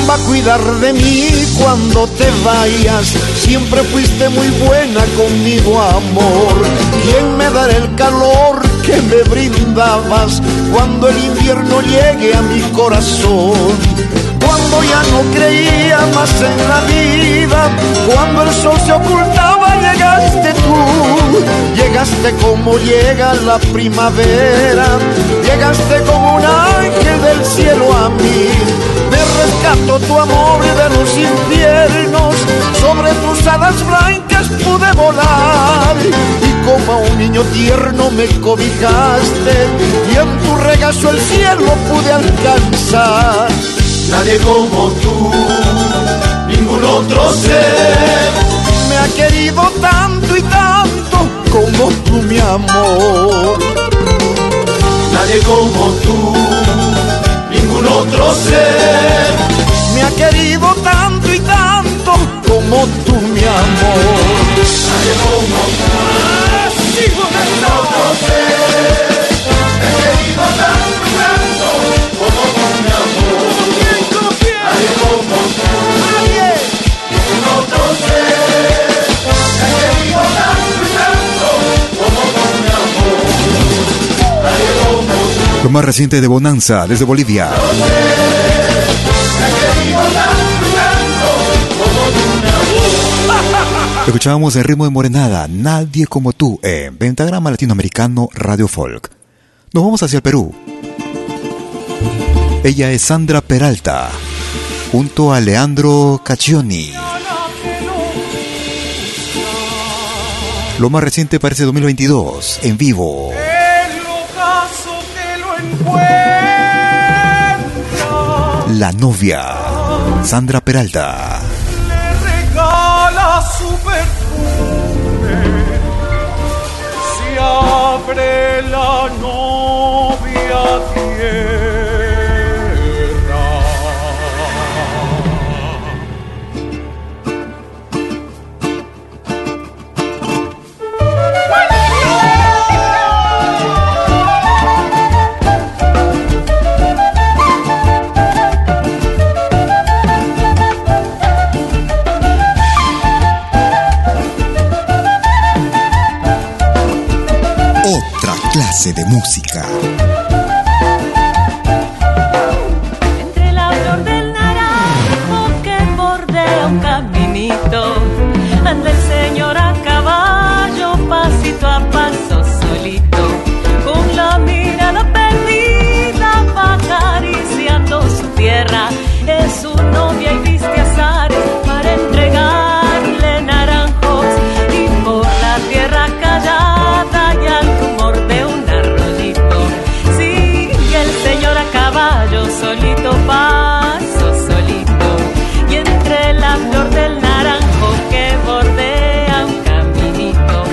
va a cuidar de mí cuando te vayas? Siempre fuiste muy buena conmigo, amor. ¿Quién me dará el calor que me brindabas cuando el invierno llegue a mi corazón? Cuando ya no creía más en la vida, cuando el sol se ocultaba, llegaste tú. Llegaste como llega la primavera, llegaste como un ángel del cielo a mí. Me rescato tu amor de los infiernos, sobre tus alas blancas pude volar. Y como a un niño tierno me cobijaste, y en tu regazo el cielo pude alcanzar. Nadie como tú, ningún otro ser me ha querido tanto y tanto como tú, mi amor. Nadie como tú, ningún otro ser me ha querido tanto y tanto como tú, mi amor. Nadie como tú, ningún otro ser más reciente de Bonanza desde Bolivia. Escuchábamos el ritmo de Morenada, Nadie como tú, en Pentagrama Latinoamericano Radio Folk. Nos vamos hacia el Perú. Ella es Sandra Peralta, junto a Leandro Caccioni. Lo más reciente parece 2022, en vivo. La novia, Sandra Peralta. Le regala su de música. Solito paso, solito. Y entre la flor del naranjo que bordea un caminito,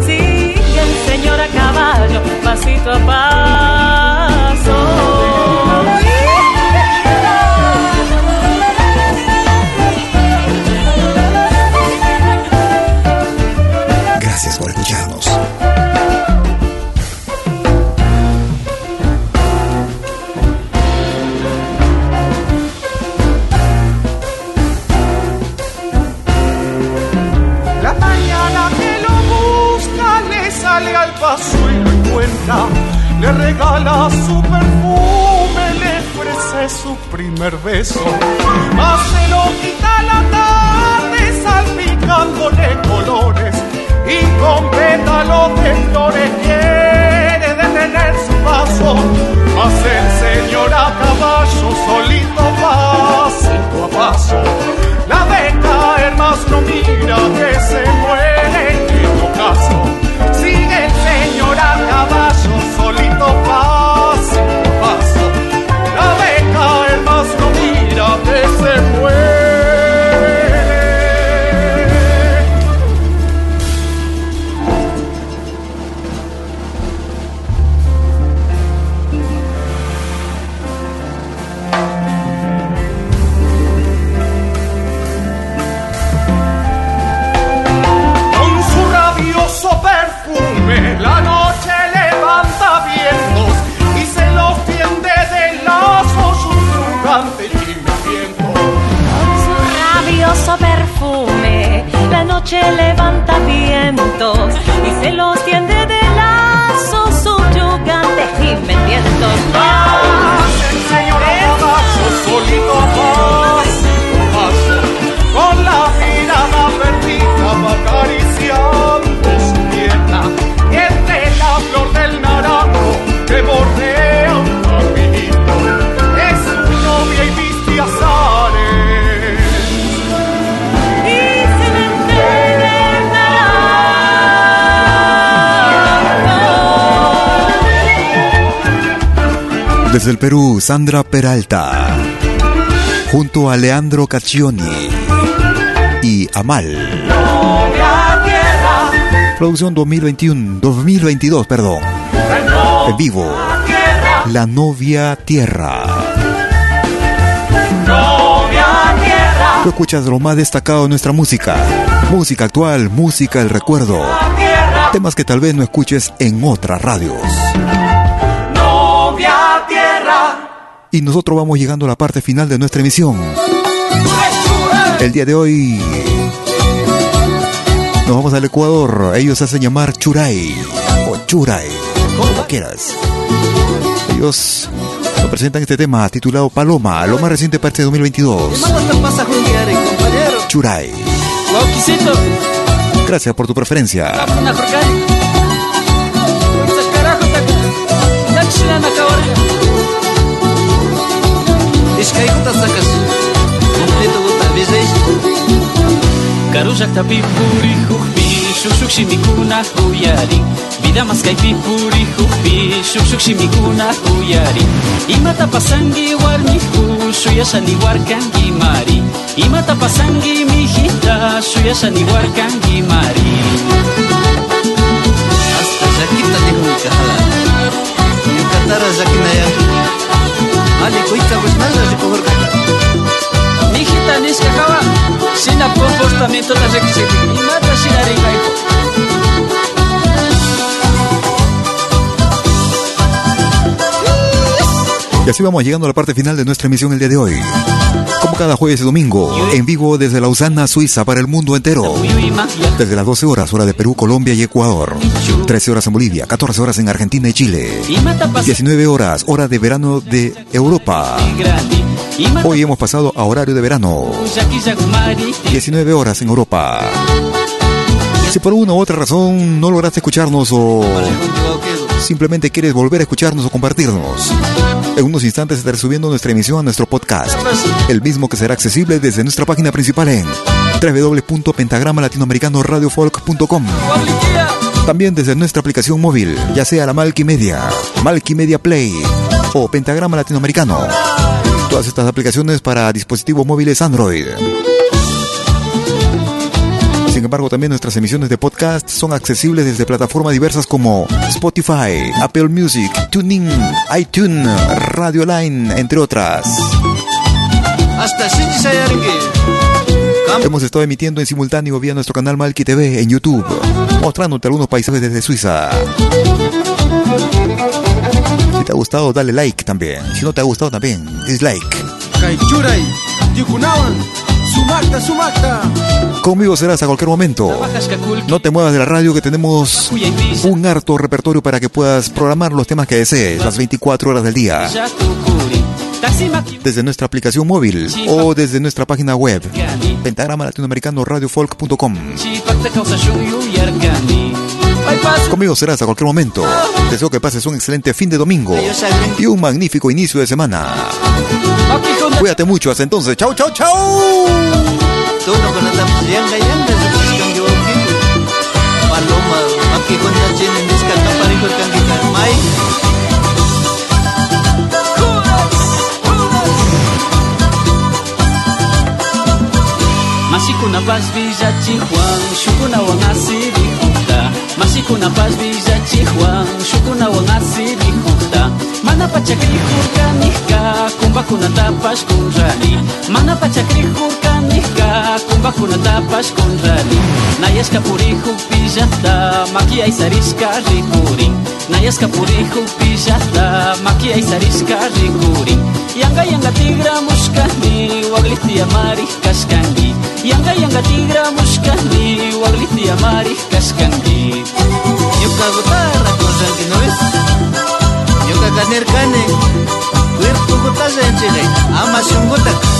sigue el señor a caballo, pasito a paso. Sandra Peralta. Junto a Leandro Caccioni y Amal. Producción 2021, 2022, perdón. En vivo. La novia tierra, Tú escuchas lo más destacado de nuestra música. Música actual, música del recuerdo. Temas que tal vez no escuches en otras radios. novia tierra. Y nosotros vamos llegando a la parte final de nuestra emisión. El día de hoy nos vamos al Ecuador. Ellos hacen llamar Churay o Churay, como quieras. Ellos nos presentan este tema titulado Paloma, lo más reciente parte de 2022. pasa jungiare, compañero? Churay. Gracias por tu preferencia. τα σάκας Κουμπλέτο τα βίζες Καρούζακ τα πιπουρι χουχπί Σουξου ξημικούνα χουγιαρί Βίδα μας καί πιπουρι χουχπί Σουξου ξημικούνα χουγιαρί Είμα τα πασάνγι γουαρμιχού Σου γιασαν οι γουαρκάνγι μαρί Είμα τα πασάνγι μιχιτά Σου γιασαν οι γουαρκάνγι μαρί Ας τα ζακίτα λίγο καλά Ιουκατάρα ζακιναία ringaipo Y así vamos llegando a la parte final de nuestra emisión el día de hoy. Como cada jueves y domingo, en vivo desde Lausana, Suiza, para el mundo entero. Desde las 12 horas, hora de Perú, Colombia y Ecuador. 13 horas en Bolivia, 14 horas en Argentina y Chile. 19 horas, hora de verano de Europa. Hoy hemos pasado a horario de verano. 19 horas en Europa. Si por una u otra razón no lograste escucharnos o simplemente quieres volver a escucharnos o compartirnos, en unos instantes estaré subiendo nuestra emisión a nuestro podcast, el mismo que será accesible desde nuestra página principal en www.pentagrama-latinoamericano-radiofolk.com. También desde nuestra aplicación móvil, ya sea la Malky Media, Malky Media Play o Pentagrama Latinoamericano. Todas estas aplicaciones para dispositivos móviles Android. Sin embargo, también nuestras emisiones de podcast son accesibles desde plataformas diversas como Spotify, Apple Music, TuneIn, iTunes, Radio Line, entre otras. Hemos estado emitiendo en simultáneo vía nuestro canal Malki TV en YouTube, mostrándote algunos paisajes desde Suiza. Si te ha gustado, dale like también. Si no te ha gustado también, dislike. Sumakta, sumakta. Conmigo serás a cualquier momento. No te muevas de la radio que tenemos un harto repertorio para que puedas programar los temas que desees las 24 horas del día. Desde nuestra aplicación móvil o desde nuestra página web pentagrama latinoamericano radiofolk.com. Conmigo serás a cualquier momento. Deseo que pases un excelente fin de domingo y un magnífico inicio de semana. Cuídate mucho, hasta entonces. Chau, chau, chau. Mai. Masikuna pas villachi Juan Shukuna wangasiri junta kongda masikunapas villachijuan shukunawan asirikukta mana pachakrikurka nijka kumbakunatapash kunrani mana pachakrikurka Να για σκαπουρί έχουν πιζατά Μακία η σαρίσκα Να για σκαπουρί έχουν πιζατά Μακία η σαρίσκα ρίγουρι Η αγκά η αγκά τίγρα μου σκανή Ο αγλήθεια μάρι κασκανή Η αγκά η αγκά τίγρα μου σκανή Ο αγλήθεια μάρι κασκανή Η αγκά γουτάρα Η αγκά κανέρ κάνε Άμα σιωγούτα